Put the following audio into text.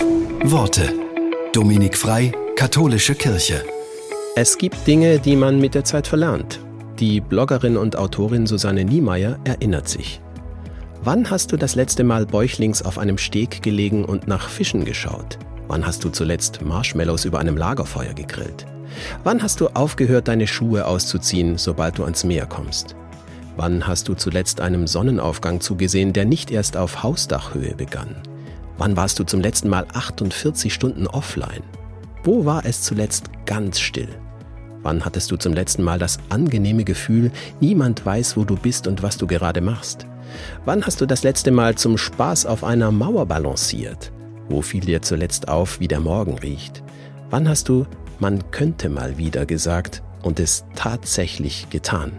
Worte. Dominik Frei, Katholische Kirche. Es gibt Dinge, die man mit der Zeit verlernt. Die Bloggerin und Autorin Susanne Niemeyer erinnert sich. Wann hast du das letzte Mal bäuchlings auf einem Steg gelegen und nach Fischen geschaut? Wann hast du zuletzt Marshmallows über einem Lagerfeuer gegrillt? Wann hast du aufgehört, deine Schuhe auszuziehen, sobald du ans Meer kommst? Wann hast du zuletzt einem Sonnenaufgang zugesehen, der nicht erst auf Hausdachhöhe begann? Wann warst du zum letzten Mal 48 Stunden offline? Wo war es zuletzt ganz still? Wann hattest du zum letzten Mal das angenehme Gefühl, niemand weiß, wo du bist und was du gerade machst? Wann hast du das letzte Mal zum Spaß auf einer Mauer balanciert? Wo fiel dir zuletzt auf, wie der Morgen riecht? Wann hast du, man könnte mal wieder gesagt und es tatsächlich getan?